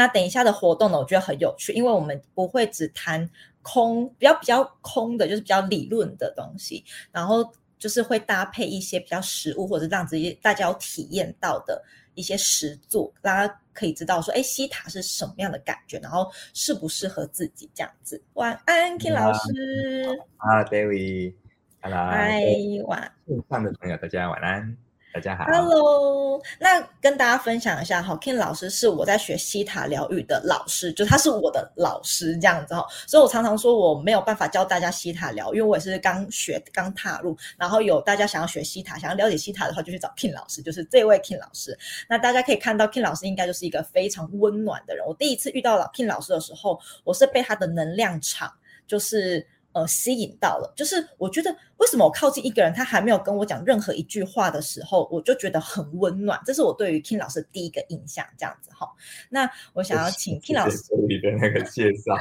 那等一下的活动呢，我觉得很有趣，因为我们不会只谈空，比较比较空的，就是比较理论的东西，然后就是会搭配一些比较实物或者让这些大家有体验到的一些实作，大家可以知道说，哎，西塔是什么样的感觉，然后适不适合自己这样子。晚安，King 老师。啊，David。Hello，嗨，晚。线上的朋友，大家晚安。大家好，Hello。那跟大家分享一下哈，Kin 老师是我在学西塔疗愈的老师，就他是我的老师这样子哈。所以我常常说我没有办法教大家西塔疗，因为我也是刚学刚踏入。然后有大家想要学西塔，想要了解西塔的话，就去找 Kin 老师，就是这位 Kin 老师。那大家可以看到，Kin 老师应该就是一个非常温暖的人。我第一次遇到老 King 老师的时候，我是被他的能量场就是。呃，吸引到了，就是我觉得为什么我靠近一个人，他还没有跟我讲任何一句话的时候，我就觉得很温暖。这是我对于 King 老师第一个印象，这样子哈。那我想要请 King 老师你的那个介绍，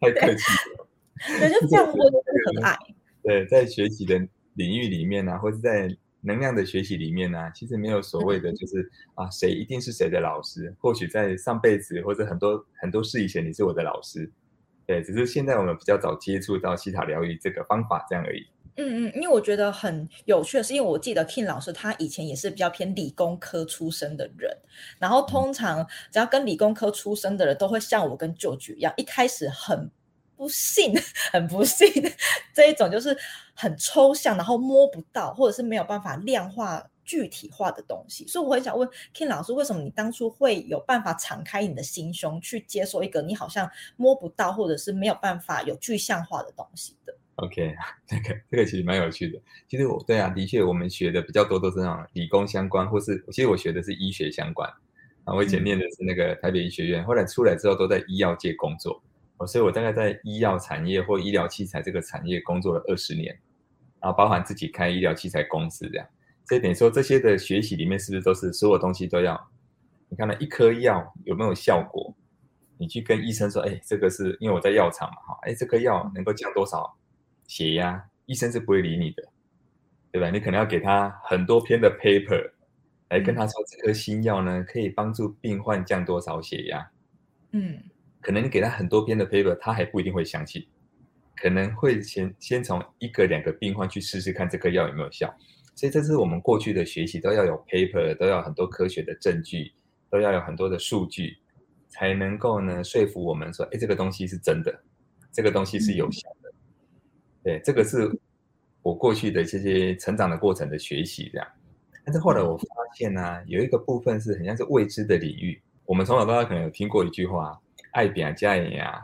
太客气了，对，就这样温 和爱。对，在学习的领域里面呢、啊，或者在能量的学习里面呢、啊，其实没有所谓的就是、嗯、啊，谁一定是谁的老师。或许在上辈子或者很多很多事以前，你是我的老师。对，只是现在我们比较早接触到希塔疗愈这个方法，这样而已。嗯嗯，因为我觉得很有趣的是，因为我记得 King 老师他以前也是比较偏理工科出身的人，然后通常只要跟理工科出身的人都会像我跟舅舅一样，一开始很不信，很不信这一种就是很抽象，然后摸不到，或者是没有办法量化。具体化的东西，所以我很想问 King 老师，为什么你当初会有办法敞开你的心胸去接受一个你好像摸不到，或者是没有办法有具象化的东西的？OK，这个这个其实蛮有趣的。其实我对啊，的确我们学的比较多都是那种理工相关，或是其实我学的是医学相关啊。我以前念的是那个台北医学院，嗯、后来出来之后都在医药界工作，所以我大概在医药产业或医疗器材这个产业工作了二十年，然后包含自己开医疗器材公司这样。这点说，这些的学习里面是不是都是所有东西都要？你看那一颗药有没有效果？你去跟医生说，哎，这个是因为我在药厂嘛，哈，哎，这颗药能够降多少血压？医生是不会理你的，对吧？你可能要给他很多篇的 paper 来跟他说，这颗新药呢可以帮助病患降多少血压？嗯，可能你给他很多篇的 paper，他还不一定会相信，可能会先先从一个两个病患去试试看这颗药有没有效。所以这是我们过去的学习，都要有 paper，都要很多科学的证据，都要有很多的数据，才能够呢说服我们说，哎，这个东西是真的，这个东西是有效的。对，这个是我过去的这些成长的过程的学习，这样。但是后来我发现呢、啊，有一个部分是很像是未知的领域。我们从小到大可能有听过一句话：爱拼才会赢啊，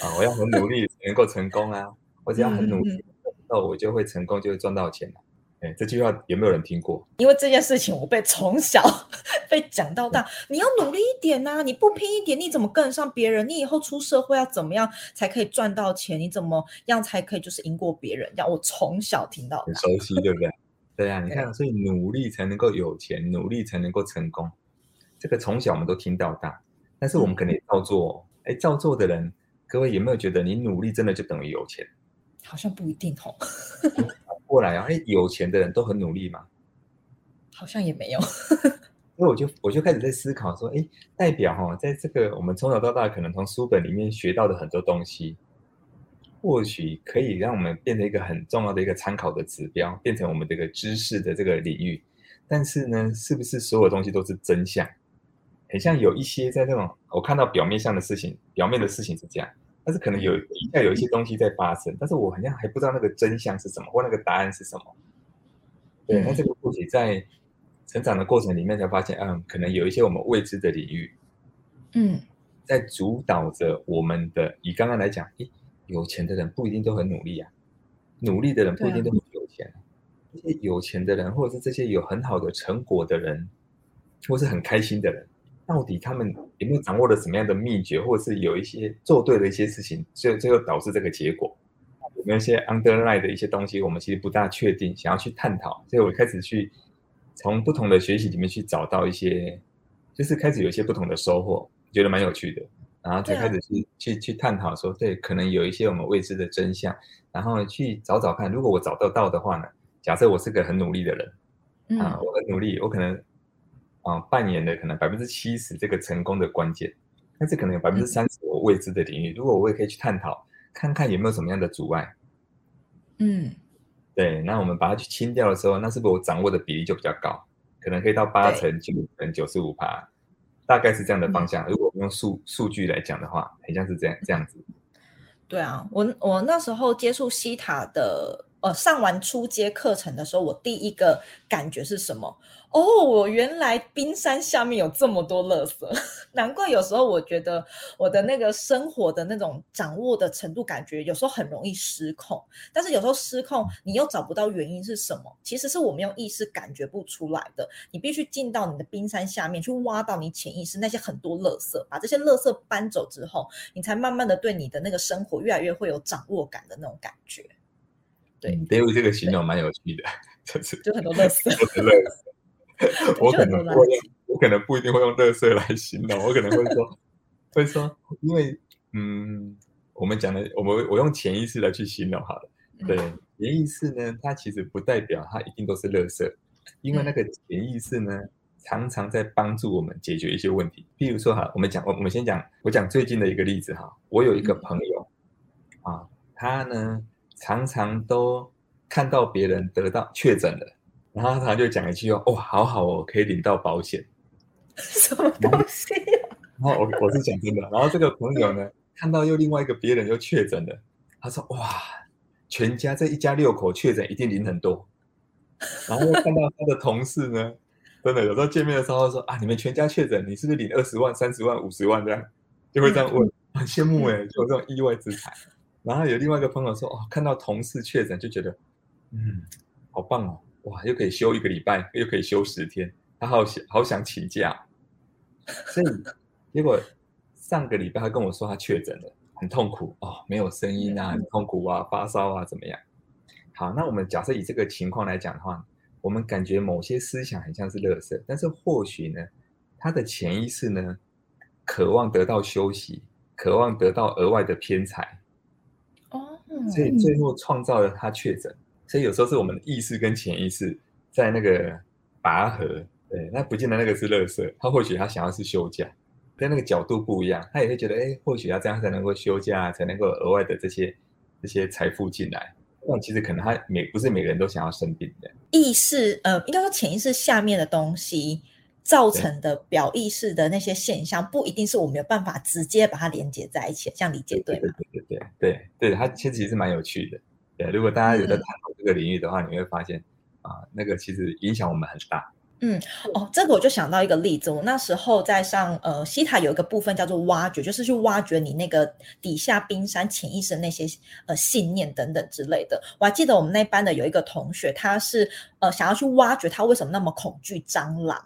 啊，我要很努力才能够成功啊，我只要很努力，那我就会成功，就会赚到钱了。哎，这句话有没有人听过？因为这件事情，我被从小 被讲到大。你要努力一点呐、啊，你不拼一点，你怎么跟得上别人？你以后出社会要怎么样才可以赚到钱？你怎么样才可以就是赢过别人？这样我从小听到，很熟悉，对不对？对啊，你看，所以努力才能够有钱，努力才能够成功。这个从小我们都听到大，但是我们可能也照做。哎、嗯，照做的人，各位有没有觉得你努力真的就等于有钱？好像不一定哦。过来啊！哎，有钱的人都很努力嘛？好像也没有。所以我就我就开始在思考说，哎，代表哈、哦，在这个我们从小到大可能从书本里面学到的很多东西，或许可以让我们变成一个很重要的一个参考的指标，变成我们这个知识的这个领域。但是呢，是不是所有东西都是真相？很像有一些在那种我看到表面上的事情，表面的事情是这样。但是可能有底下有一些东西在发生，但是我好像还不知道那个真相是什么，或那个答案是什么。对，那这个或许在成长的过程里面才发现，嗯，可能有一些我们未知的领域，嗯，在主导着我们的。以刚刚来讲，诶，有钱的人不一定都很努力啊，努力的人不一定都很有钱。这些有钱的人，或者是这些有很好的成果的人，或是很开心的人。到底他们有没有掌握了什么样的秘诀，或者是有一些做对的一些事情，最后最后导致这个结果？有没有一些 underline 的一些东西，我们其实不大确定，想要去探讨。所以我开始去从不同的学习里面去找到一些，就是开始有一些不同的收获，觉得蛮有趣的。然后才开始去去去探讨说，对，可能有一些我们未知的真相，然后去找找看，如果我找得到的话呢？假设我是个很努力的人，啊，我很努力，我可能。啊，扮演的可能百分之七十这个成功的关键，但是可能有百分之三十我未知的领域，如果我也可以去探讨，看看有没有什么样的阻碍。嗯，对，那我们把它去清掉的时候，那是不是我掌握的比例就比较高？可能可以到八成、九成、九十五趴，大概是这样的方向。嗯、如果用数数据来讲的话，很像是这样这样子。对啊，我我那时候接触西塔的。呃，上完初阶课程的时候，我第一个感觉是什么？哦，我原来冰山下面有这么多垃圾，难怪有时候我觉得我的那个生活的那种掌握的程度，感觉有时候很容易失控。但是有时候失控，你又找不到原因是什么？其实是我们用意识感觉不出来的。你必须进到你的冰山下面去挖到你潜意识那些很多垃圾，把这些垃圾搬走之后，你才慢慢的对你的那个生活越来越会有掌握感的那种感觉。对，David 这个形容蛮有趣的，就是就很多乐色，我可能会用，我可能不一定会用乐色来形容，我可能会说，会说，因为嗯，我们讲的，我们我用潜意识来去形容好了。对，潜意识呢，它其实不代表它一定都是垃圾，因为那个潜意识呢，常常在帮助我们解决一些问题。譬如说哈，我们讲，我我们先讲，我讲最近的一个例子哈，我有一个朋友啊，他呢。常常都看到别人得到确诊了，然后他就讲一句话：“哦，好好哦，可以领到保险。” 什么东西啊？然后我我是讲真的。然后这个朋友呢，看到又另外一个别人又确诊了，他说：“哇，全家这一家六口确诊一定领很多。”然后又看到他的同事呢，真的有时候见面的时候说：“啊，你们全家确诊，你是不是领二十万、三十万、五十万这样？”就会这样问，很羡慕哎，就有这种意外之财。然后有另外一个朋友说：“哦，看到同事确诊就觉得，嗯，好棒哦，哇，又可以休一个礼拜，又可以休十天，他好想好想请假。所以结果上个礼拜他跟我说他确诊了，很痛苦哦，没有声音啊，很痛苦啊，发烧啊，怎么样？好，那我们假设以这个情况来讲的话，我们感觉某些思想很像是垃圾，但是或许呢，他的潜意识呢，渴望得到休息，渴望得到额外的偏财。”所以最后创造了他确诊，所以有时候是我们的意识跟潜意识在那个拔河，对，那不见得那个是乐色，他或许他想要是休假，跟那个角度不一样，他也会觉得，哎，或许要这样才能够休假，才能够额外的这些这些财富进来。但其实可能他每不是每个人都想要生病的。意识，呃，应该说潜意识下面的东西。造成的表意识的那些现象，不一定是我没有办法直接把它连接在一起，这样理解对吗？对对对对对对，它其实其实蛮有趣的。对，如果大家有在探讨这个领域的话，嗯、你会发现啊，那个其实影响我们很大。嗯，哦，这个我就想到一个例子，我那时候在上呃西塔有一个部分叫做挖掘，就是去挖掘你那个底下冰山潜意识的那些呃信念等等之类的。我还记得我们那班的有一个同学，他是呃想要去挖掘他为什么那么恐惧蟑螂。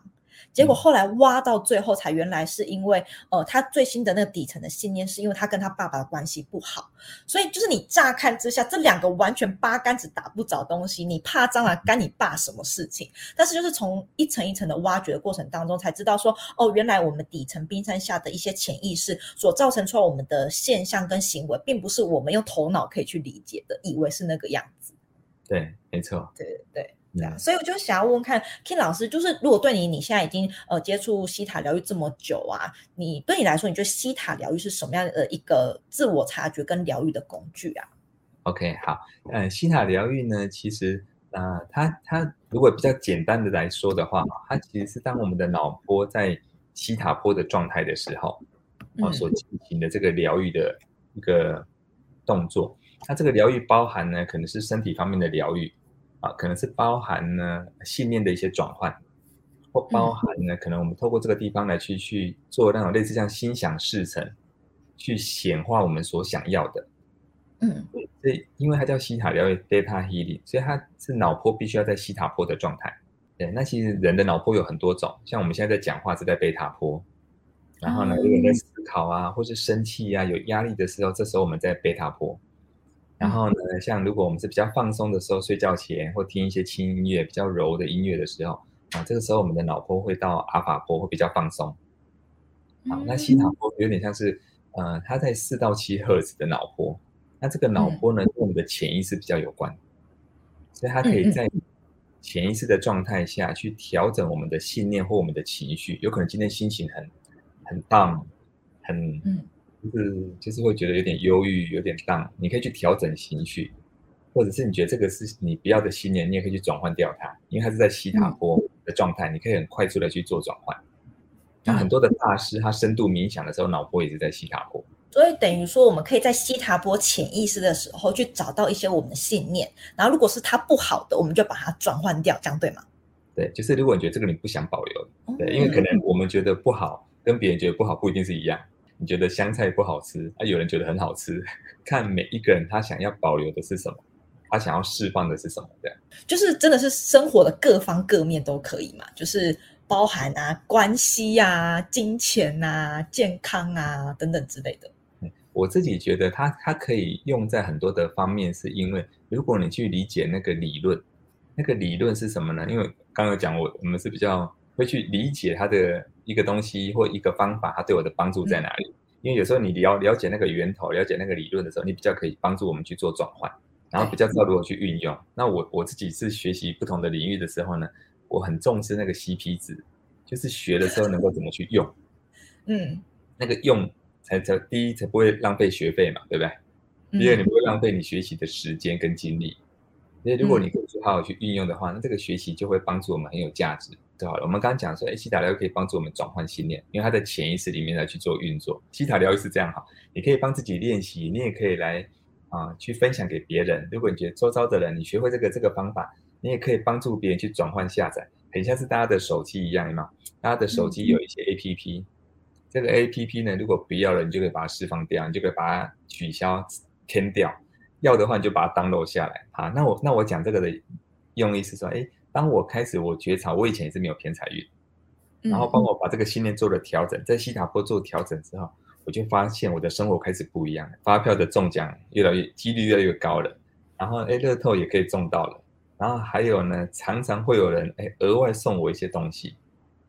结果后来挖到最后，才原来是因为，呃，他最新的那个底层的信念，是因为他跟他爸爸的关系不好，所以就是你乍看之下，这两个完全八竿子打不着东西，你怕蟑螂干你爸什么事情？但是就是从一层一层的挖掘的过程当中，才知道说，哦，原来我们底层冰山下的一些潜意识所造成出来我们的现象跟行为，并不是我们用头脑可以去理解的，以为是那个样子。对，没错。对对对。对啊，所以我就想要问问看，King 老师，就是如果对你，你现在已经呃接触西塔疗愈这么久啊，你对你来说，你觉得西塔疗愈是什么样的一个自我察觉跟疗愈的工具啊？OK，好，呃，西塔疗愈呢，其实呃，它它如果比较简单的来说的话，它其实是当我们的脑波在西塔波的状态的时候，哦，所进行的这个疗愈的一个动作。它这个疗愈包含呢，可能是身体方面的疗愈。啊，可能是包含呢信念的一些转换，或包含呢，可能我们透过这个地方来去去做那种类似像心想事成，去显化我们所想要的。嗯，所以因为它叫西塔疗愈 （Theta Healing），所以它是脑波必须要在西塔波的状态。对，那其实人的脑波有很多种，像我们现在在讲话是在贝塔波，然后呢，如果在思考啊，或是生气啊，有压力的时候，这时候我们在贝塔波。然后呢，像如果我们是比较放松的时候，睡觉前或听一些轻音乐、比较柔的音乐的时候，啊，这个时候我们的脑波会到阿法波，会比较放松。好，那西塔波有点像是，呃，它在四到七赫兹的脑波，那这个脑波呢，跟我们的潜意识比较有关，所以它可以在潜意识的状态下去调整我们的信念或我们的情绪。有可能今天心情很很 down，很嗯，就是就是会觉得有点忧郁，有点 down，你可以去调整情绪，或者是你觉得这个是你不要的信念，你也可以去转换掉它，因为它是在西塔波的状态，嗯、你可以很快速的去做转换。那很多的大师他深度冥想的时候，脑波也是在西塔波。所以等于说，我们可以在西塔波潜意识的时候去找到一些我们的信念，然后如果是它不好的，我们就把它转换掉，这样对吗？对，就是如果你觉得这个你不想保留，对，因为可能我们觉得不好，跟别人觉得不好不一定是一样。你觉得香菜不好吃，啊，有人觉得很好吃，看每一个人他想要保留的是什么，他想要释放的是什么，这样。就是真的是生活的各方各面都可以嘛，就是。包含啊，关系啊，金钱啊，健康啊等等之类的。我自己觉得它它可以用在很多的方面，是因为如果你去理解那个理论，那个理论是什么呢？因为刚刚有讲我我们是比较会去理解它的一个东西或一个方法，它对我的帮助在哪里？嗯、因为有时候你了了解那个源头，了解那个理论的时候，你比较可以帮助我们去做转换，然后比较知道如何去运用。嗯、那我我自己是学习不同的领域的时候呢，我很重视那个 CP 值，就是学的时候能够怎么去用，嗯，那个用才才第一才不会浪费学费嘛，对不对？第二你不会浪费你学习的时间跟精力，所以如果你可以好好去运用的话，那这个学习就会帮助我们很有价值，对好了。我们刚刚讲说，哎，西塔疗愈可以帮助我们转换信念，因为它在潜意识里面来去做运作。西塔疗愈是这样哈，你可以帮自己练习，你也可以来啊去分享给别人。如果你觉得周遭的人你学会这个这个方法，你也可以帮助别人去转换下载。很像是大家的手机一样嘛，大家的手机有一些 APP，、嗯、这个 APP 呢，如果不要了，你就可以把它释放掉，你就可以把它取消、填掉。要的话，你就把它 download 下来。好，那我那我讲这个的用意是说，哎，当我开始我觉察，我以前也是没有偏财运，然后帮我把这个信念做了调整，在西塔波做调整之后，我就发现我的生活开始不一样，发票的中奖越来越几率越来越高了，然后哎，乐透也可以中到了。然后还有呢，常常会有人哎额外送我一些东西，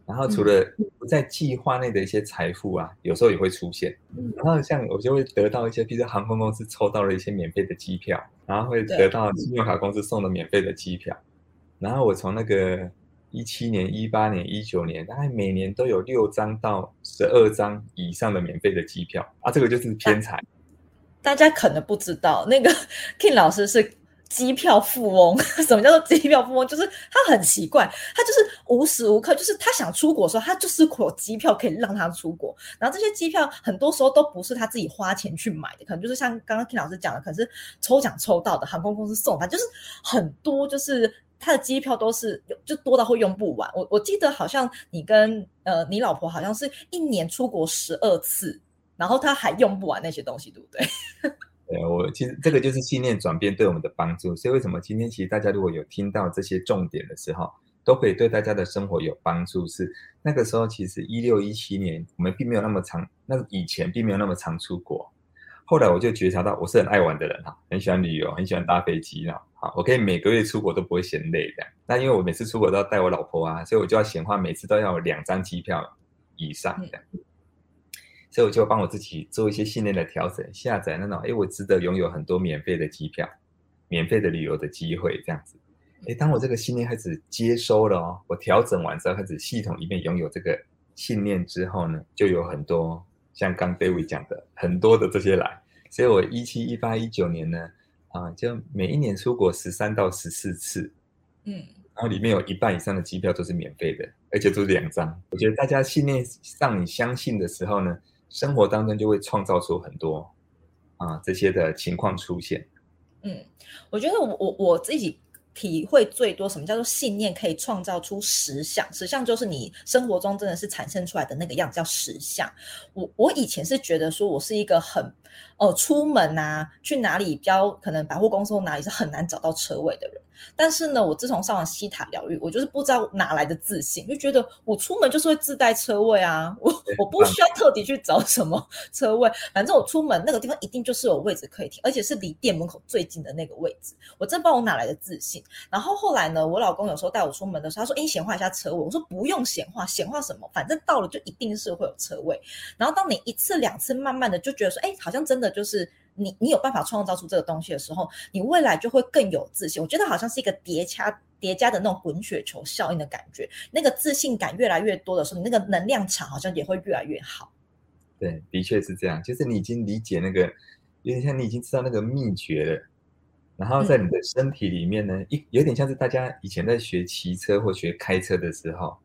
然后除了不在计划内的一些财富啊，有时候也会出现。然后像我就会得到一些，比如说航空公司抽到了一些免费的机票，然后会得到信用卡公司送的免费的机票。然后我从那个一七年、一八年、一九年，大概每年都有六张到十二张以上的免费的机票啊，这个就是偏财。大家可能不知道，那个 King 老师是。机票富翁，什么叫做机票富翁？就是他很奇怪，他就是无时无刻，就是他想出国的时候，他就是有机票可以让他出国。然后这些机票很多时候都不是他自己花钱去买的，可能就是像刚刚 King 老师讲的，可能是抽奖抽到的，航空公司送他，就是很多，就是他的机票都是就多到会用不完。我我记得好像你跟呃你老婆好像是一年出国十二次，然后他还用不完那些东西，对不对？对，我其实这个就是信念转变对我们的帮助，所以为什么今天其实大家如果有听到这些重点的时候，都可以对大家的生活有帮助。是那个时候，其实一六一七年我们并没有那么长，那以前并没有那么常出国。后来我就觉察到，我是很爱玩的人哈，很喜欢旅游，很喜欢搭飞机啊，好，我可以每个月出国都不会嫌累这样。那因为我每次出国都要带我老婆啊，所以我就要闲话，每次都要有两张机票以上这样。所以我就帮我自己做一些信念的调整，下载那种，哎，我值得拥有很多免费的机票，免费的旅游的机会，这样子。哎，当我这个信念开始接收了哦，我调整完之后，开始系统里面拥有这个信念之后呢，就有很多像刚 David 讲的很多的这些来。所以我一七、一八、一九年呢，啊，就每一年出国十三到十四次，嗯，然后里面有一半以上的机票都是免费的，而且都是两张。我觉得大家信念上你相信的时候呢，生活当中就会创造出很多啊这些的情况出现。嗯，我觉得我我我自己体会最多，什么叫做信念可以创造出实相？实相就是你生活中真的是产生出来的那个样子，叫实相。我我以前是觉得说我是一个很呃出门啊，去哪里比较可能百货公司或哪里是很难找到车位的人。但是呢，我自从上了西塔疗愈，我就是不知道哪来的自信，就觉得我出门就是会自带车位啊，我我不需要特地去找什么 车位，反正我出门那个地方一定就是有位置可以停，而且是离店门口最近的那个位置。我真不知道我哪来的自信。然后后来呢，我老公有时候带我出门的时候，他说：“哎，显化一下车位。”我说：“不用显化，显化什么？反正到了就一定是会有车位。”然后当你一次两次慢慢的就觉得说：“哎，好像真的就是。”你你有办法创造出这个东西的时候，你未来就会更有自信。我觉得好像是一个叠加叠加的那种滚雪球效应的感觉。那个自信感越来越多的时候，你那个能量场好像也会越来越好。对，的确是这样。就是你已经理解那个，有点像你已经知道那个秘诀了。然后在你的身体里面呢，一、嗯、有点像是大家以前在学骑车或学开车的时候，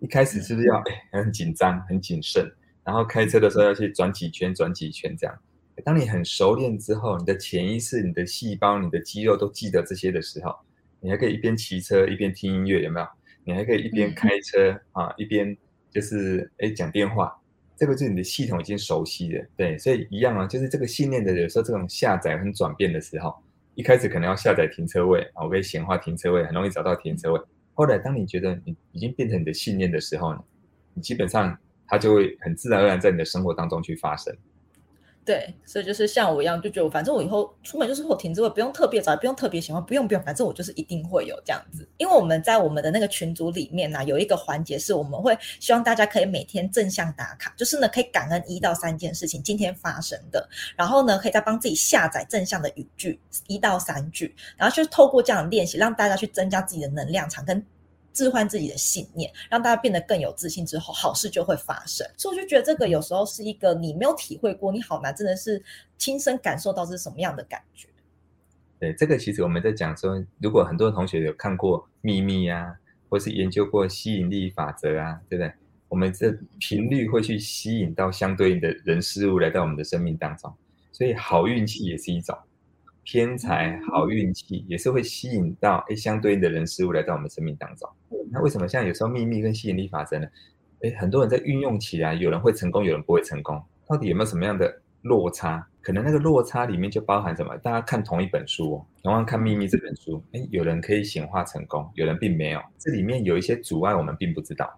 一开始是不是要哎很紧张、很谨慎？然后开车的时候要去转几圈、转几圈这样。当你很熟练之后，你的潜意识、你的细胞、你的肌肉都记得这些的时候，你还可以一边骑车一边听音乐，有没有？你还可以一边开车、嗯、啊，一边就是哎讲电话。这个就是你的系统已经熟悉了，对，所以一样啊，就是这个信念的有时候这种下载和转变的时候，一开始可能要下载停车位啊，我可以显化停车位，很容易找到停车位。后来当你觉得你已经变成你的信念的时候呢，你基本上它就会很自然而然在你的生活当中去发生。对，所以就是像我一样，就觉得反正我以后出门就是会停车位，不用特别找，不用特别喜欢，不用不用，反正我就是一定会有这样子。因为我们在我们的那个群组里面呢、有一个环节是我们会希望大家可以每天正向打卡，就是呢可以感恩一到三件事情今天发生的，然后呢可以再帮自己下载正向的语句一到三句，然后就是透过这样的练习，让大家去增加自己的能量场跟。置换自己的信念，让大家变得更有自信之后，好事就会发生。所以我就觉得这个有时候是一个你没有体会过，你好难真的是亲身感受到是什么样的感觉。对，这个其实我们在讲说，如果很多同学有看过《秘密》啊，或是研究过吸引力法则啊，对不对？我们这频率会去吸引到相对应的人事物来到我们的生命当中，所以好运气也是一种。天才好运气也是会吸引到诶相对应的人事物来到我们生命当中。那为什么像有时候秘密跟吸引力法则呢？诶，很多人在运用起来，有人会成功，有人不会成功。到底有没有什么样的落差？可能那个落差里面就包含什么？大家看同一本书哦，同样看秘密这本书，诶，有人可以显化成功，有人并没有。这里面有一些阻碍，我们并不知道。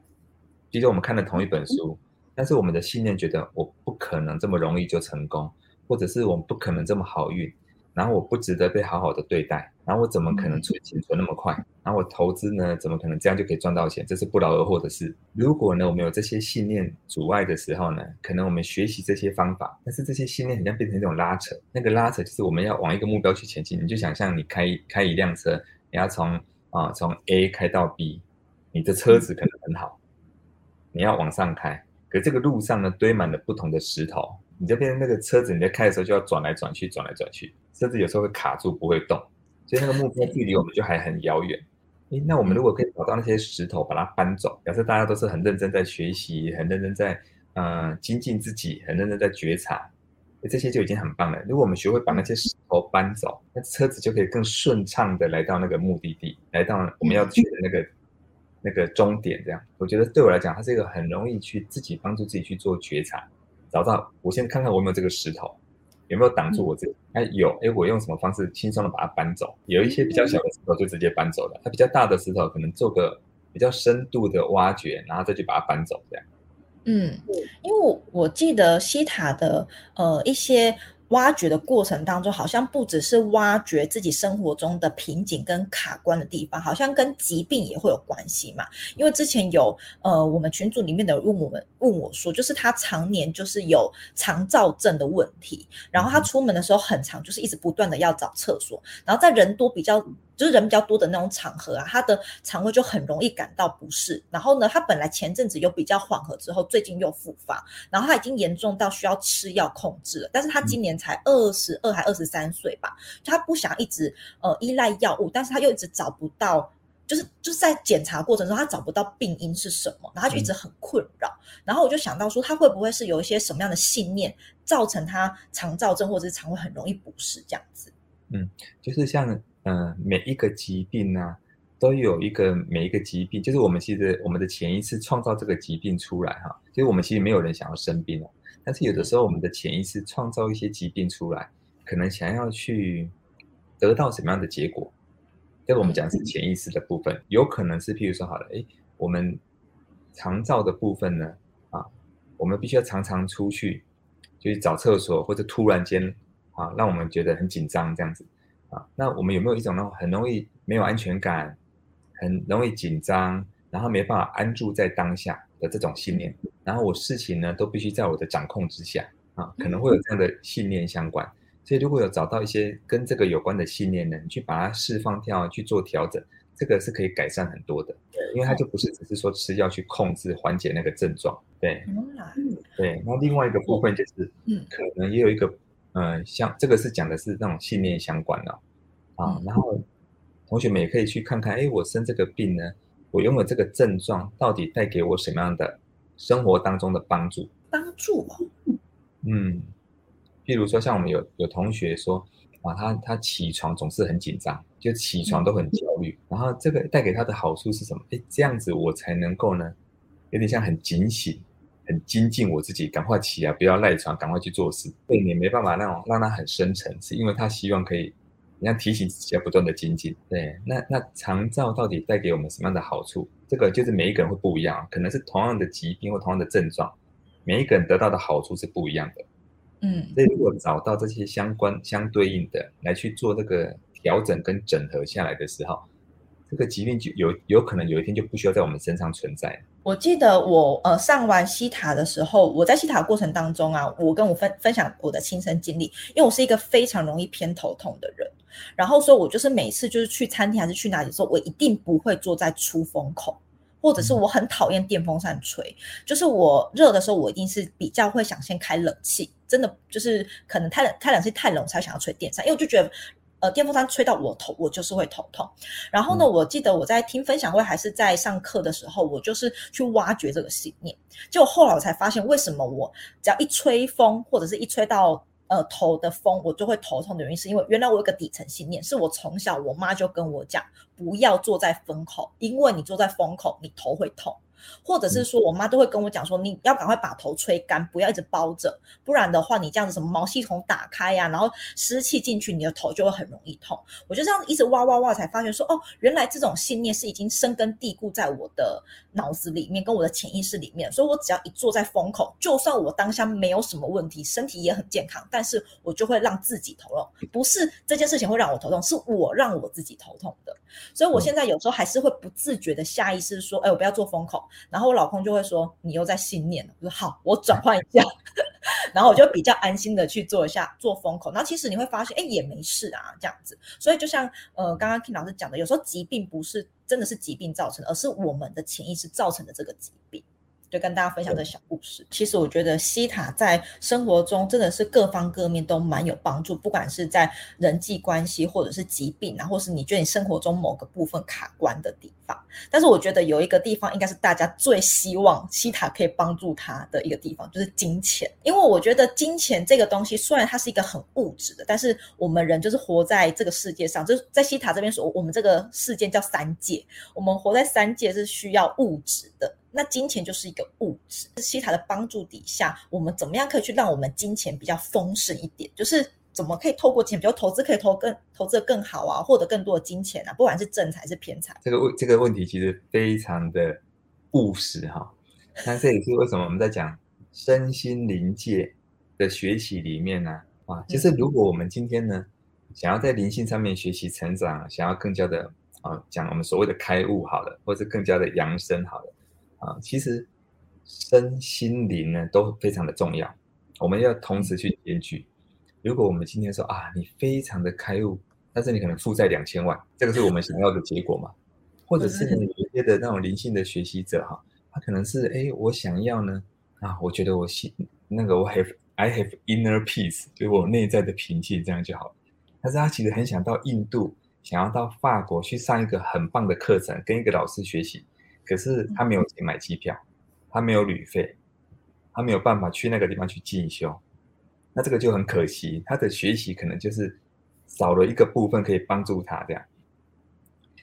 比如我们看了同一本书，但是我们的信念觉得我不可能这么容易就成功，或者是我们不可能这么好运。然后我不值得被好好的对待，然后我怎么可能存钱存那么快？然后我投资呢，怎么可能这样就可以赚到钱？这是不劳而获的事。如果呢，我们有这些信念阻碍的时候呢，可能我们学习这些方法，但是这些信念好像变成一种拉扯。那个拉扯就是我们要往一个目标去前进。你就想象你开开一辆车，你要从啊从 A 开到 B，你的车子可能很好，你要往上开，可这个路上呢堆满了不同的石头。你这边那个车子，你在开的时候就要转来转去，转来转去，甚至有时候会卡住，不会动，所以那个目标距离我们就还很遥远。诶，那我们如果可以找到那些石头，把它搬走，表示大家都是很认真在学习，很认真在呃精进自己，很认真在觉察，这些就已经很棒了。如果我们学会把那些石头搬走，那车子就可以更顺畅的来到那个目的地，来到我们要去的那个那个终点。这样，我觉得对我来讲，它是一个很容易去自己帮助自己去做觉察。找到，我先看看我有没有这个石头，有没有挡住我这个？哎，有，哎，我用什么方式轻松的把它搬走？有一些比较小的石头就直接搬走了，它比较大的石头可能做个比较深度的挖掘，然后再去把它搬走，这样。嗯，因为我我记得西塔的呃一些。挖掘的过程当中，好像不只是挖掘自己生活中的瓶颈跟卡关的地方，好像跟疾病也会有关系嘛。因为之前有呃，我们群组里面的人问我们问我说，就是他常年就是有肠燥症的问题，然后他出门的时候很长就是一直不断的要找厕所，然后在人多比较。就是人比较多的那种场合啊，他的肠胃就很容易感到不适。然后呢，他本来前阵子又比较缓和，之后最近又复发，然后他已经严重到需要吃药控制了。但是他今年才二十二还二十三岁吧，就他不想一直呃依赖药物，但是他又一直找不到，就是就是在检查过程中他找不到病因是什么，然后他就一直很困扰。然后我就想到说，他会不会是有一些什么样的信念造成他肠燥症或者是肠胃很容易不适这样子？嗯，就是像。嗯、每一个疾病呢、都有一个每一个疾病，就是我们其实我们的潜意识创造这个疾病出来哈。其实我们其实没有人想要生病哦，但是有的时候我们的潜意识创造一些疾病出来，可能想要去得到什么样的结果？这个我们讲是潜意识的部分，有可能是譬如说好了，诶，我们肠道的部分呢，啊，我们必须要常常出去，就去找厕所，或者突然间啊，让我们觉得很紧张这样子。啊，那我们有没有一种那种很容易没有安全感，很容易紧张，然后没办法安住在当下的这种信念？然后我事情呢都必须在我的掌控之下啊，可能会有这样的信念相关。所以如果有找到一些跟这个有关的信念呢，你去把它释放掉，去做调整，这个是可以改善很多的，对因为它就不是只是说吃药去控制缓解那个症状，对，对。那另外一个部分就是，嗯，可能也有一个，嗯、呃，像这个是讲的是那种信念相关的，啊，然后同学们也可以去看看，哎，我生这个病呢，我拥有这个症状，到底带给我什么样的生活当中的帮助？帮助哦，嗯，譬如说像我们有有同学说。啊，他他起床总是很紧张，就起床都很焦虑。然后这个带给他的好处是什么？哎，这样子我才能够呢，有点像很警醒、很精进我自己，赶快起来，不要赖床，赶快去做事。对，你没办法那种让他很深沉，是因为他希望可以，你要提醒自己要不断的精进。对，那那长照到底带给我们什么样的好处？这个就是每一个人会不一样，可能是同样的疾病或同样的症状，每一个人得到的好处是不一样的。嗯，所以如果找到这些相关相对应的来去做这个调整跟整合下来的时候，这个疾病就有有可能有一天就不需要在我们身上存在。我记得我呃上完西塔的时候，我在西塔的过程当中啊，我跟我分分享我的亲身经历，因为我是一个非常容易偏头痛的人，然后所以我就是每次就是去餐厅还是去哪里的时候，我一定不会坐在出风口。或者是我很讨厌电风扇吹，就是我热的时候，我一定是比较会想先开冷气，真的就是可能太冷，开冷气太冷，才想要吹电扇，因为我就觉得，呃，电风扇吹到我头，我就是会头痛。然后呢，我记得我在听分享会还是在上课的时候，我就是去挖掘这个信念，就后来我才发现，为什么我只要一吹风，或者是一吹到。呃，头的风我就会头痛的原因，是因为原来我有个底层信念，是我从小我妈就跟我讲，不要坐在风口，因为你坐在风口，你头会痛。或者是说，我妈都会跟我讲说，你要赶快把头吹干，不要一直包着，不然的话，你这样子什么毛细孔打开呀、啊，然后湿气进去，你的头就会很容易痛。我就这样一直哇哇哇，才发现说，哦，原来这种信念是已经深根蒂固在我的脑子里面，跟我的潜意识里面。所以我只要一坐在风口，就算我当下没有什么问题，身体也很健康，但是我就会让自己头痛。不是这件事情会让我头痛，是我让我自己头痛的。所以我现在有时候还是会不自觉的下意识说，哎，我不要做风口。然后我老公就会说：“你又在信念了。”我说：“好，我转换一下。”然后我就比较安心的去做一下做风口。那其实你会发现，哎，也没事啊，这样子。所以就像呃刚刚 King 老师讲的，有时候疾病不是真的是疾病造成的，而是我们的潜意识造成的这个疾病。就跟大家分享这小故事。其实我觉得西塔在生活中真的是各方各面都蛮有帮助，不管是在人际关系，或者是疾病啊，或是你觉得你生活中某个部分卡关的地方。但是我觉得有一个地方应该是大家最希望西塔可以帮助他的一个地方，就是金钱。因为我觉得金钱这个东西虽然它是一个很物质的，但是我们人就是活在这个世界上，就是在西塔这边说，我们这个世界叫三界，我们活在三界是需要物质的。那金钱就是一个物质，西塔的帮助底下，我们怎么样可以去让我们金钱比较丰盛一点？就是怎么可以透过钱，比如投资可以投更投资的更好啊，获得更多的金钱啊，不管是正财还是偏财。这个问这个问题其实非常的务实哈。那这也是为什么我们在讲身心灵界的学习里面呢？啊，其实如果我们今天呢，想要在灵性上面学习成长，想要更加的啊，讲我们所谓的开悟好了，或者更加的扬升好了。啊，其实身心灵呢都非常的重要，我们要同时去兼具。如果我们今天说啊，你非常的开悟，但是你可能负债两千万，这个是我们想要的结果嘛？或者是你有一些的那种灵性的学习者哈，他可能是哎，我想要呢啊，我觉得我心那个我 have I have inner peace，就我内在的平静，这样就好。但是他其实很想到印度，想要到法国去上一个很棒的课程，跟一个老师学习。可是他没有钱买机票，他没有旅费，他没有办法去那个地方去进修，那这个就很可惜，他的学习可能就是少了一个部分可以帮助他这样。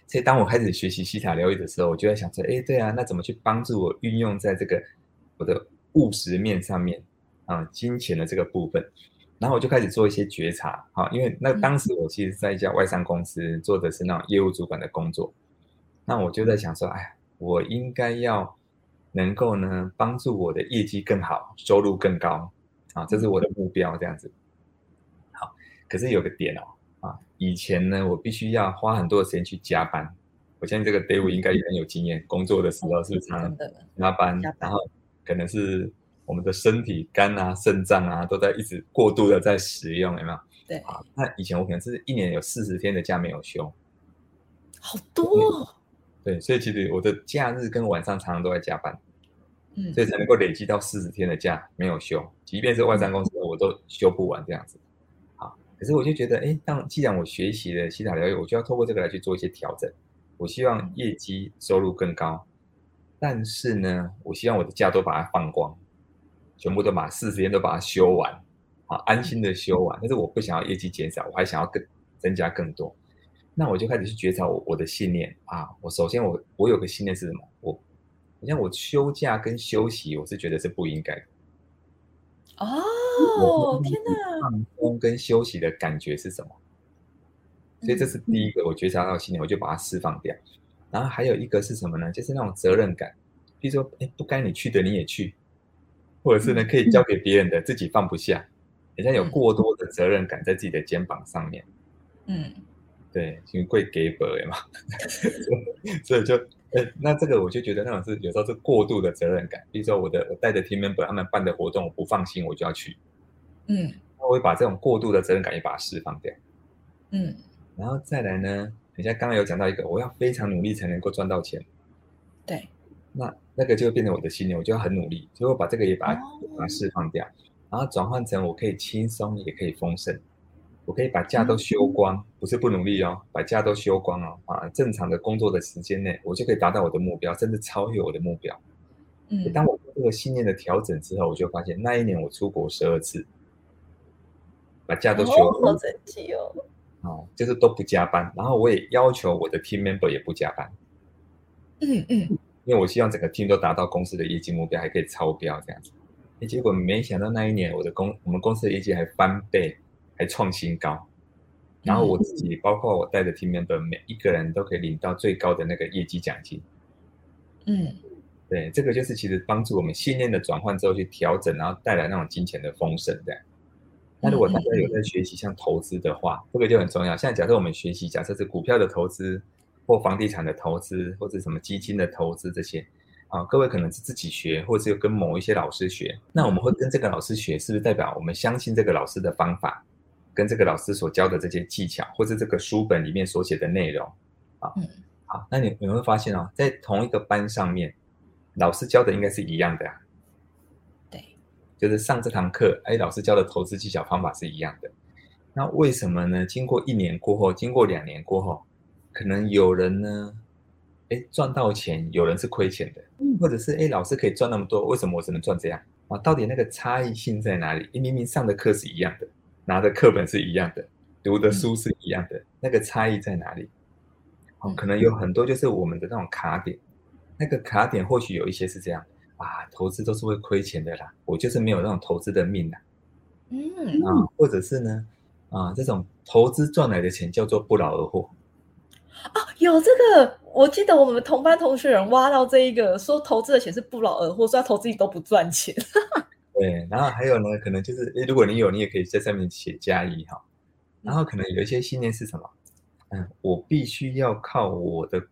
所以当我开始学习西塔疗愈的时候，我就在想说，哎，对啊，那怎么去帮助我运用在这个我的务实面上面啊，金钱的这个部分，然后我就开始做一些觉察啊，因为那当时我其实在一家外商公司做的是那种业务主管的工作，那我就在想说，哎呀。我应该要能够呢，帮助我的业绩更好，收入更高，啊，这是我的目标，这样子。好，可是有个点哦，啊，以前呢，我必须要花很多的时间去加班。我相信这个 David 应该也很有经验，工作的时候是不是常常加班？然后可能是我们的身体肝啊、肾脏啊都在一直过度的在使用，有没有？对。啊，那以前我可能是一年有四十天的假没有休。好多哦。对，所以其实我的假日跟晚上常常都在加班，嗯，所以才能够累积到四十天的假没有休，即便是外商公司我都休不完这样子。好，可是我就觉得，哎，当既然我学习了希塔疗愈，我就要透过这个来去做一些调整。我希望业绩收入更高，但是呢，我希望我的假都把它放光，全部都把四十天都把它休完，好，安心的休完。但是我不想要业绩减少，我还想要更增加更多。那我就开始去觉察我我的信念啊！我首先我我有个信念是什么？我你像我休假跟休息，我是觉得是不应该的。哦，天哪！放松跟休息的感觉是什么？所以这是第一个我觉察到的信念，我就把它释放掉。然后还有一个是什么呢？就是那种责任感，比如说，哎，不该你去的你也去，或者是呢可以交给别人的自己放不下，好像有过多的责任感在自己的肩膀上面。嗯。对，因为贵给本嘛，所以就，呃，那这个我就觉得那种是有时候是过度的责任感。比如说我的我带着 team member 他们办的活动，我不放心，我就要去。嗯，那我会把这种过度的责任感也把它释放掉。嗯，然后再来呢，人家刚刚有讲到一个，我要非常努力才能够赚到钱。对，那那个就会变成我的信念，我就要很努力，所以我把这个也把它、哦、把它释放掉，然后转换成我可以轻松，也可以丰盛。我可以把假都休光，不是不努力哦，把假都休光哦，啊，正常的工作的时间内，我就可以达到我的目标，甚至超越我的目标。嗯，当我这个信念的调整之后，我就发现那一年我出国十二次，把假都休光，好神奇哦！哦，就是都不加班，然后我也要求我的 team member 也不加班。嗯嗯，因为我希望整个 team 都达到公司的业绩目标，还可以超标这样子。结果没想到那一年我的公我们公司的业绩还翻倍。还创新高，然后我自己包括我带的 team member，每一个人都可以领到最高的那个业绩奖金。嗯，对，这个就是其实帮助我们信念的转换之后去调整，然后带来那种金钱的丰盛这样。那如果大家有在学习像投资的话，这个就很重要。像假设我们学习，假设是股票的投资，或房地产的投资，或者什么基金的投资这些，啊，各位可能是自己学，或者是跟某一些老师学。那我们会跟这个老师学，是不是代表我们相信这个老师的方法？跟这个老师所教的这些技巧，或是这个书本里面所写的内容，啊，嗯，好，那你你会发现哦，在同一个班上面，老师教的应该是一样的啊，对，就是上这堂课，哎，老师教的投资技巧方法是一样的，那为什么呢？经过一年过后，经过两年过后，可能有人呢，哎，赚到钱，有人是亏钱的，或者是哎，老师可以赚那么多，为什么我只能赚这样？啊，到底那个差异性在哪里？明明上的课是一样的。拿的课本是一样的，读的书是一样的，嗯、那个差异在哪里？哦，可能有很多就是我们的那种卡点，那个卡点或许有一些是这样啊，投资都是会亏钱的啦，我就是没有那种投资的命啦，嗯。啊，或者是呢啊，这种投资赚来的钱叫做不劳而获。啊，有这个，我记得我们同班同学人挖到这一个，说投资的钱是不劳而获，说他投资你都不赚钱。对，然后还有呢，可能就是，诶，如果你有，你也可以在上面写加一哈。然后可能有一些信念是什么？嗯，我必须要靠我的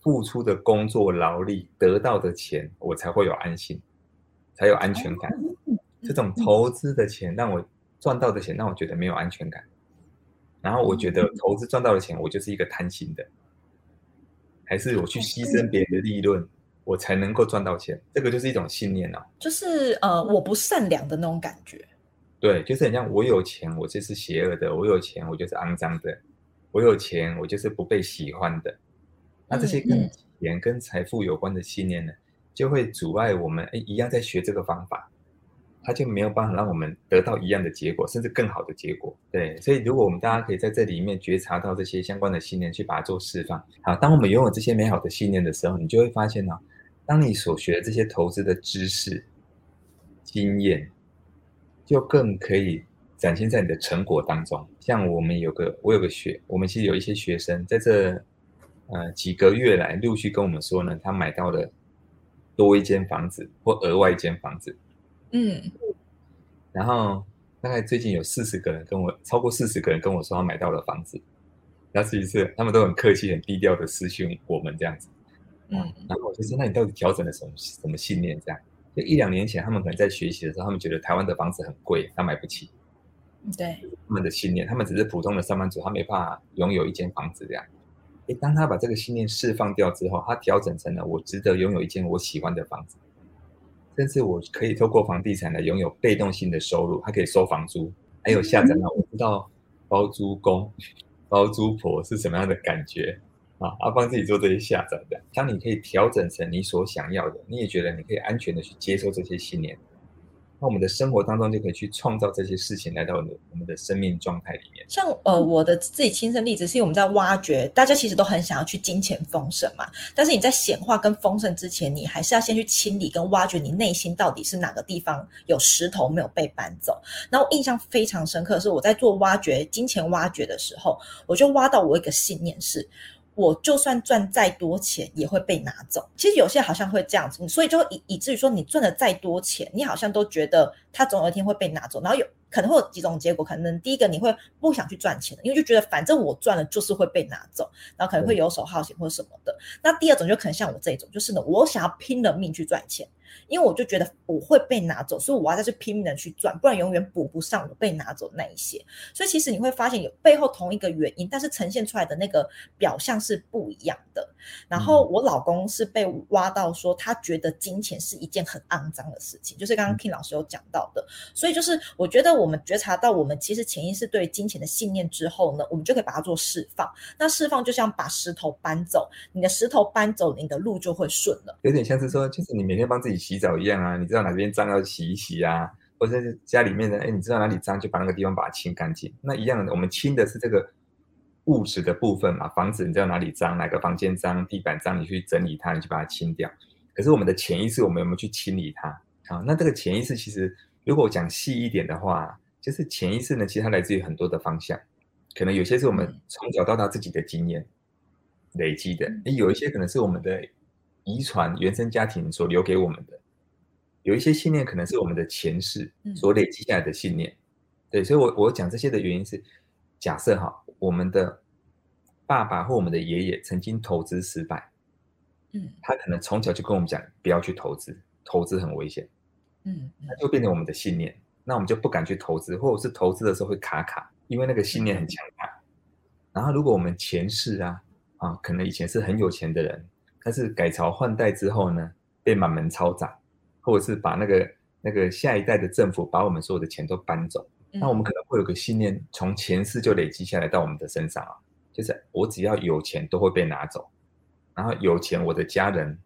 付出的工作劳力得到的钱，我才会有安心，才有安全感。这种投资的钱让我赚到的钱让我觉得没有安全感。然后我觉得投资赚到的钱，我就是一个贪心的，还是我去牺牲别人的利润。我才能够赚到钱，这个就是一种信念啊，就是呃，我不善良的那种感觉。对，就是很像我有钱，我就是邪恶的；我有钱，我就是肮脏的；我有钱，我就是不被喜欢的。那这些跟钱、跟财富有关的信念呢，就会阻碍我们。哎，一样在学这个方法，它就没有办法让我们得到一样的结果，甚至更好的结果。对，所以如果我们大家可以在这里面觉察到这些相关的信念，去把它做释放。好，当我们拥有这些美好的信念的时候，你就会发现呢。当你所学的这些投资的知识、经验，就更可以展现在你的成果当中。像我们有个，我有个学，我们其实有一些学生在这呃几个月来陆续跟我们说呢，他买到了多一间房子或额外一间房子。嗯，然后大概最近有四十个人跟我，超过四十个人跟我说他买到了房子。那其实是他们都很客气、很低调的私讯我们这样子。嗯，然后我就说，那你到底调整了什么什么信念？这样，就一两年前，他们可能在学习的时候，他们觉得台湾的房子很贵，他买不起。对，他们的信念，他们只是普通的上班族，他没办法拥有一间房子这样。诶，当他把这个信念释放掉之后，他调整成了我值得拥有一间我喜欢的房子，甚至我可以透过房地产来拥有被动性的收入，他可以收房租，还有下载到我知道包租公、包租婆是什么样的感觉啊，帮自己做这些下载的。当你可以调整成你所想要的，你也觉得你可以安全的去接受这些信念。那我们的生活当中就可以去创造这些事情来到我们的生命状态里面。像呃我的自己亲身例子，是因为我们在挖掘，大家其实都很想要去金钱丰盛嘛。但是你在显化跟丰盛之前，你还是要先去清理跟挖掘你内心到底是哪个地方有石头没有被搬走。然后我印象非常深刻是我在做挖掘金钱挖掘的时候，我就挖到我一个信念是。我就算赚再多钱也会被拿走。其实有些好像会这样子，所以就以以至于说，你赚了再多钱，你好像都觉得它总有一天会被拿走。然后有可能会有几种结果，可能第一个你会不想去赚钱，因为就觉得反正我赚了就是会被拿走，然后可能会游手好闲或者什么的。那第二种就可能像我这种，就是呢，我想要拼了命去赚钱。因为我就觉得我会被拿走，所以我要再去拼命的去赚，不然永远补不上我被拿走那一些。所以其实你会发现有背后同一个原因，但是呈现出来的那个表象是不一样的。然后我老公是被挖到说，他觉得金钱是一件很肮脏的事情，就是刚刚 King 老师有讲到的。所以就是我觉得我们觉察到我们其实潜意识对金钱的信念之后呢，我们就可以把它做释放。那释放就像把石头搬走，你的石头搬走，你的路就会顺了。有点像是说，就是你每天帮自己洗澡一样啊，你知道哪边脏要洗一洗啊，或者是家里面的，哎，你知道哪里脏就把那个地方把它清干净。那一样的，我们清的是这个物质的部分嘛，房子你知道哪里脏，哪个房间脏，地板脏，你去整理它，你去把它清掉。可是我们的潜意识，我们有没有去清理它？啊，那这个潜意识其实，如果讲细一点的话，就是潜意识呢，其实它来自于很多的方向，可能有些是我们从小到大自己的经验累积的，诶，有一些可能是我们的遗传原生家庭所留给我们的。有一些信念可能是我们的前世所累积下来的信念，嗯、对，所以我，我我讲这些的原因是，假设哈，我们的爸爸或我们的爷爷曾经投资失败，嗯，他可能从小就跟我们讲不要去投资，投资很危险，嗯，那就变成我们的信念，那我们就不敢去投资，或者是投资的时候会卡卡，因为那个信念很强大。然后，如果我们前世啊啊，可能以前是很有钱的人，但是改朝换代之后呢，被满门抄斩。或者是把那个那个下一代的政府把我们所有的钱都搬走，嗯、那我们可能会有个信念，从前世就累积下来到我们的身上啊，就是我只要有钱都会被拿走，然后有钱我的家人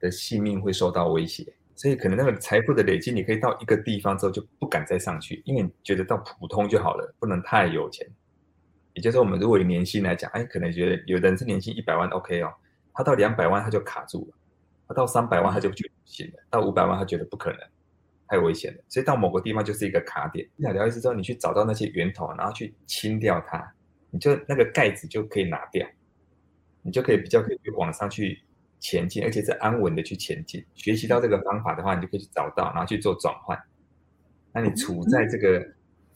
的性命会受到威胁，所以可能那个财富的累积，你可以到一个地方之后就不敢再上去，因为你觉得到普通就好了，不能太有钱。也就是说，我们如果以年薪来讲，哎，可能觉得有的人是年薪一百万 OK 哦，他到两百万他就卡住了。他到三百万他就觉得不行了，到五百万他觉得不可能，太危险了，所以到某个地方就是一个卡点。你想聊意思之后，你去找到那些源头，然后去清掉它，你就那个盖子就可以拿掉，你就可以比较可以往上去前进，而且是安稳的去前进。学习到这个方法的话，你就可以去找到，然后去做转换。那你处在这个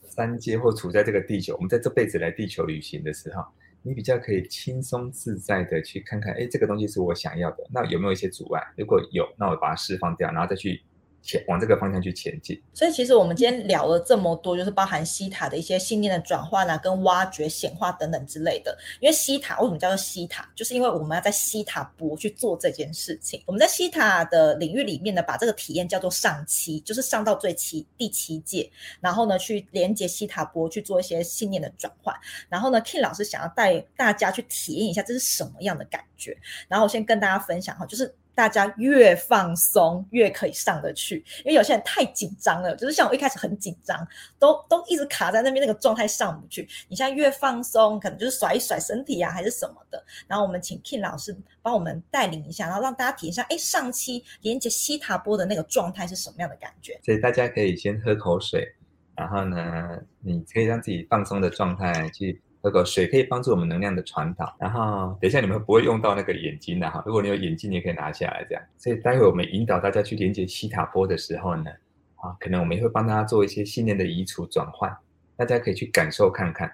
三阶或处在这个地球，我们在这辈子来地球旅行的时候。你比较可以轻松自在的去看看，哎，这个东西是我想要的，那有没有一些阻碍？如果有，那我把它释放掉，然后再去。前往这个方向去前进。所以其实我们今天聊了这么多，就是包含西塔的一些信念的转换啊，跟挖掘、显化等等之类的。因为西塔为什么叫做西塔？就是因为我们要在西塔波去做这件事情。我们在西塔的领域里面呢，把这个体验叫做上七，就是上到最七第七界，然后呢去连接西塔波去做一些信念的转换。然后呢，King 老师想要带大家去体验一下这是什么样的感觉。然后我先跟大家分享哈，就是。大家越放松，越可以上得去。因为有些人太紧张了，就是像我一开始很紧张，都都一直卡在那边那个状态上不去。你现在越放松，可能就是甩一甩身体啊，还是什么的。然后我们请 King 老师帮我们带领一下，然后让大家体验一下，哎，上期连接西塔波的那个状态是什么样的感觉？所以大家可以先喝口水，然后呢，你可以让自己放松的状态去。那个水可以帮助我们能量的传导，然后等一下你们不会用到那个眼睛的哈，如果你有眼镜，你也可以拿下来这样。所以待会我们引导大家去连接西塔波的时候呢，啊，可能我们也会帮大家做一些信念的移除转换，大家可以去感受看看，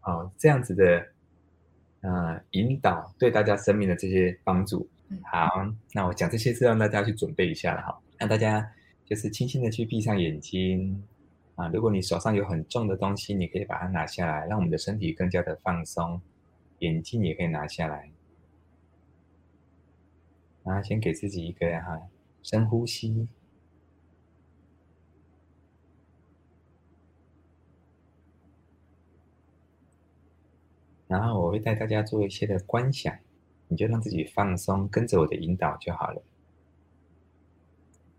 啊，这样子的，呃，引导对大家生命的这些帮助。好，那我讲这些是让大家去准备一下了哈，让大家就是轻轻的去闭上眼睛。啊，如果你手上有很重的东西，你可以把它拿下来，让我们的身体更加的放松。眼镜也可以拿下来，然后先给自己一个哈深呼吸，然后我会带大家做一些的观想，你就让自己放松，跟着我的引导就好了。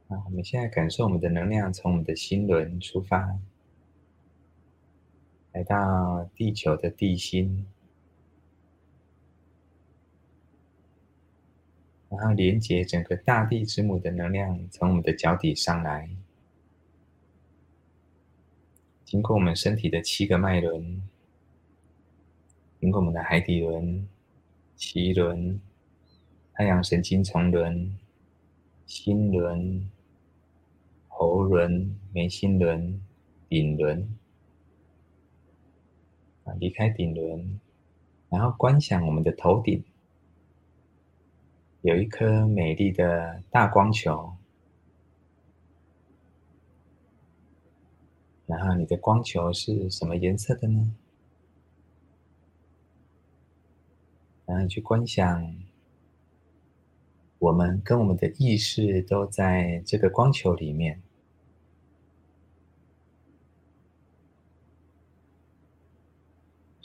啊，我们现在感受我们的能量从我们的心轮出发，来到地球的地心。然后连接整个大地之母的能量，从我们的脚底上来，经过我们身体的七个脉轮，经过我们的海底轮、脐轮、太阳神经丛轮、心轮、喉轮、眉心轮、顶轮，啊，离开顶轮，然后观想我们的头顶。有一颗美丽的大光球，然后你的光球是什么颜色的呢？然后你去观想，我们跟我们的意识都在这个光球里面，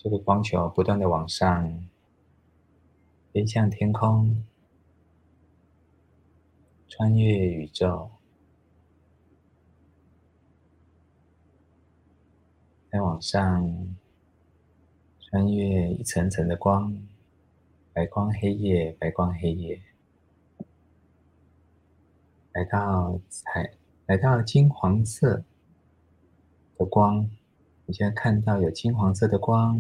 这个光球不断的往上，飞向天空。穿越宇宙，再往上，穿越一层层的光，白光黑夜，白光黑夜，来到彩，来到金黄色的光。你现在看到有金黄色的光，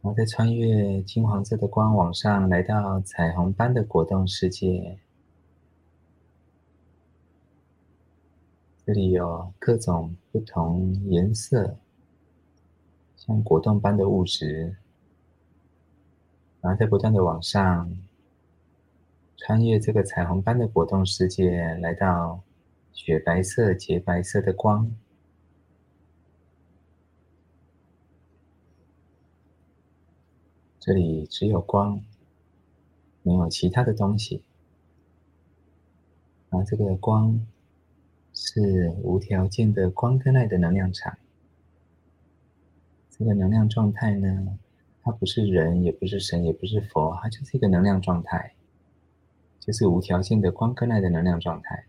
然后再穿越金黄色的光往上，来到彩虹般的果冻世界。这里有各种不同颜色，像果冻般的物质，然后在不断的往上，穿越这个彩虹般的果冻世界，来到雪白色、洁白色的光。这里只有光，没有其他的东西。然后这个光。是无条件的光跟爱的能量场。这个能量状态呢，它不是人，也不是神，也不是佛，它就是一个能量状态，就是无条件的光跟爱的能量状态。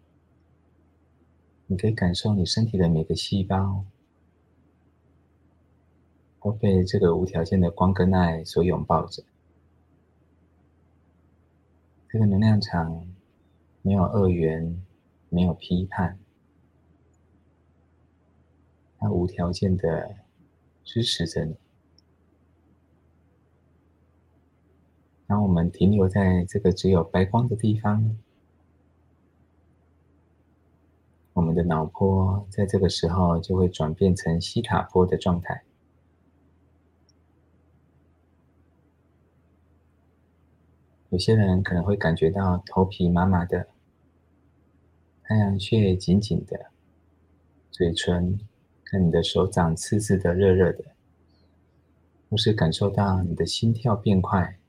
你可以感受你身体的每个细胞我被这个无条件的光跟爱所拥抱着。这个能量场没有恶缘，没有批判。它无条件的支持着你。当我们停留在这个只有白光的地方，我们的脑波在这个时候就会转变成西塔波的状态。有些人可能会感觉到头皮麻麻的，太阳穴紧紧的，嘴唇。看你的手掌刺刺的、热热的，或是感受到你的心跳变快，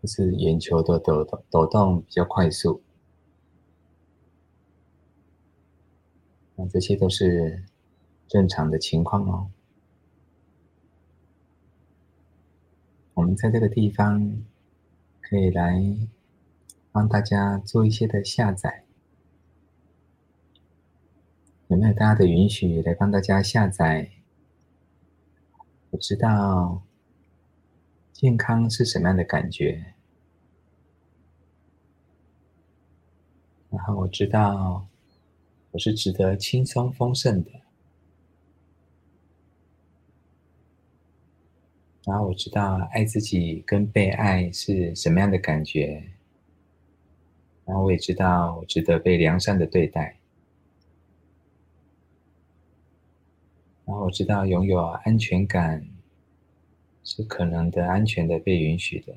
或是眼球的抖抖抖动比较快速，那这些都是正常的情况哦。我们在这个地方可以来帮大家做一些的下载。有没有大家的允许来帮大家下载？我知道健康是什么样的感觉，然后我知道我是值得轻松丰盛的，然后我知道爱自己跟被爱是什么样的感觉，然后我也知道我值得被良善的对待。然后我知道拥有安全感是可能的、安全的、被允许的。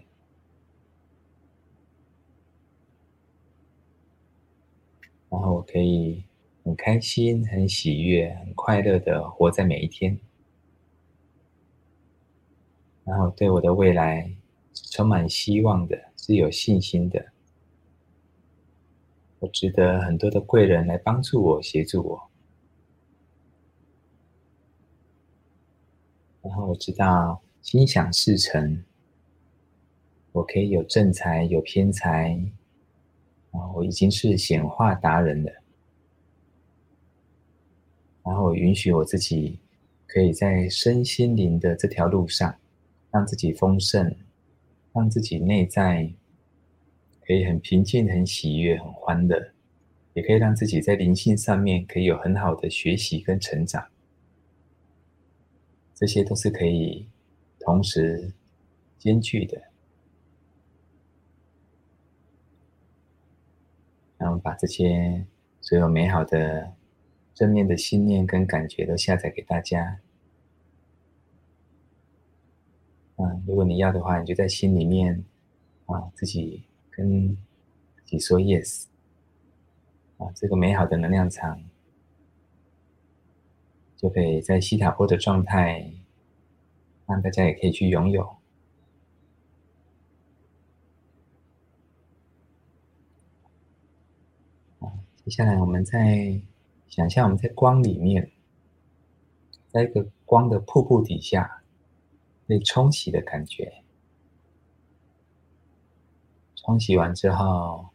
然后我可以很开心、很喜悦、很快乐的活在每一天。然后对我的未来只充满希望的，是有信心的。我值得很多的贵人来帮助我、协助我。然后我知道心想事成，我可以有正财、有偏财，啊，我已经是显化达人了。然后我允许我自己可以在身心灵的这条路上，让自己丰盛，让自己内在可以很平静、很喜悦、很欢乐，也可以让自己在灵性上面可以有很好的学习跟成长。这些都是可以同时兼具的。然后把这些所有美好的正面的信念跟感觉都下载给大家。嗯，如果你要的话，你就在心里面啊，自己跟自己说 yes。啊，这个美好的能量场。就可以在西塔波的状态，让大家也可以去拥有。啊接下来我们再想象我们在光里面，在一个光的瀑布底下被冲洗的感觉。冲洗完之后，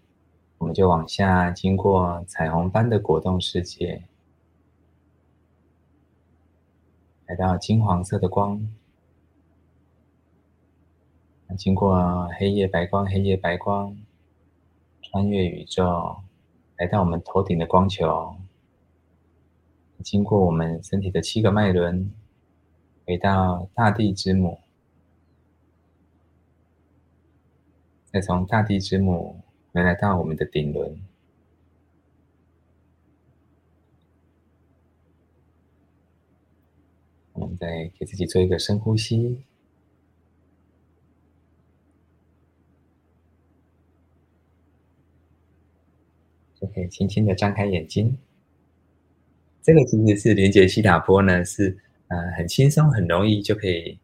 我们就往下经过彩虹般的果冻世界。来到金黄色的光，经过黑夜白光，黑夜白光，穿越宇宙，来到我们头顶的光球，经过我们身体的七个脉轮，回到大地之母，再从大地之母回来到我们的顶轮。我们再给自己做一个深呼吸，就可以轻轻的张开眼睛。这个其实是连接西塔波呢，是呃很轻松、很容易就可以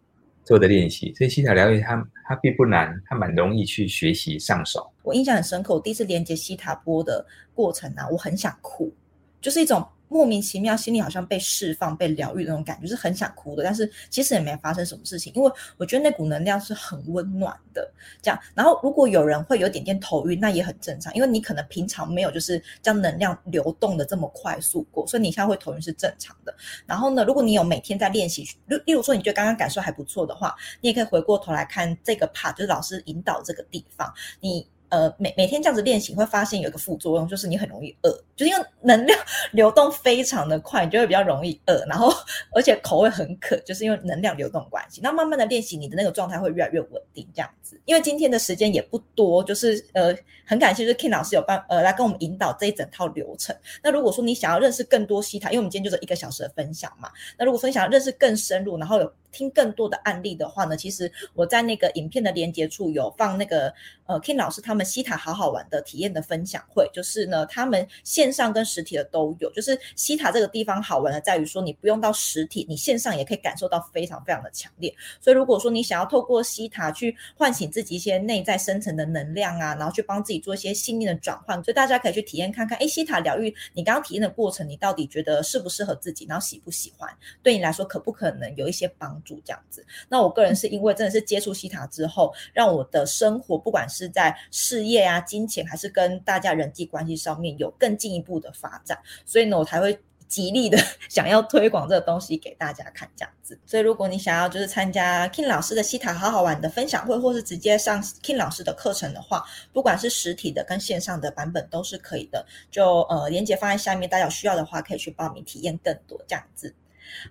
做的练习。所以西塔疗愈它它并不难，它蛮容易去学习上手。我印象很深刻，我第一次连接西塔波的过程啊，我很想哭，就是一种。莫名其妙，心里好像被释放、被疗愈那种感觉，是很想哭的。但是其实也没发生什么事情，因为我觉得那股能量是很温暖的。这样，然后如果有人会有点点头晕，那也很正常，因为你可能平常没有就是将能量流动的这么快速过，所以你现在会头晕是正常的。然后呢，如果你有每天在练习，例例如说你觉得刚刚感受还不错的话，你也可以回过头来看这个 part，就是老师引导这个地方，你。呃，每每天这样子练习，会发现有一个副作用，就是你很容易饿，就是因为能量 流动非常的快，你就会比较容易饿，然后而且口会很渴，就是因为能量流动关系。那慢慢的练习，你的那个状态会越来越稳定，这样子。因为今天的时间也不多，就是呃，很感谢就是 King 老师有办呃来跟我们引导这一整套流程。那如果说你想要认识更多西塔，因为我们今天就是一个小时的分享嘛，那如果说你想要认识更深入，然后有听更多的案例的话呢，其实我在那个影片的连接处有放那个呃 King 老师他们西塔好好玩的体验的分享会，就是呢他们线上跟实体的都有。就是西塔这个地方好玩的在于说，你不用到实体，你线上也可以感受到非常非常的强烈。所以如果说你想要透过西塔去唤醒自己一些内在深层的能量啊，然后去帮自己做一些信念的转换，所以大家可以去体验看看，哎，西塔疗愈你刚刚体验的过程，你到底觉得适不适合自己，然后喜不喜欢，对你来说可不可能有一些帮助这样子？那我个人是因为真的是接触西塔之后，让我的生活不管是在事业啊、金钱，还是跟大家人际关系上面有更进一步的发展，所以呢，我才会极力的 想要推广这个东西给大家看这样子。所以如果你想要就是参加 King 老师的西塔好好玩的分享会，或是直接上 King 老师的课程的话，不管是实体的跟线上的版本都是可以的。就呃，链接放在下面，大家有需要的话可以去报名体验更多这样子。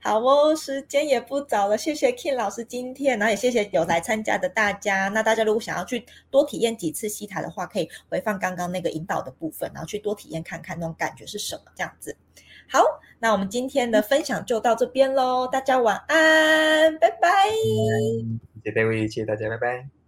好哦，时间也不早了，谢谢 King 老师今天，然后也谢谢有来参加的大家。那大家如果想要去多体验几次西塔的话，可以回放刚刚那个引导的部分，然后去多体验看看那种感觉是什么这样子。好，那我们今天的分享就到这边喽，大家晚安，拜拜。谢谢大家，谢谢大家，拜拜。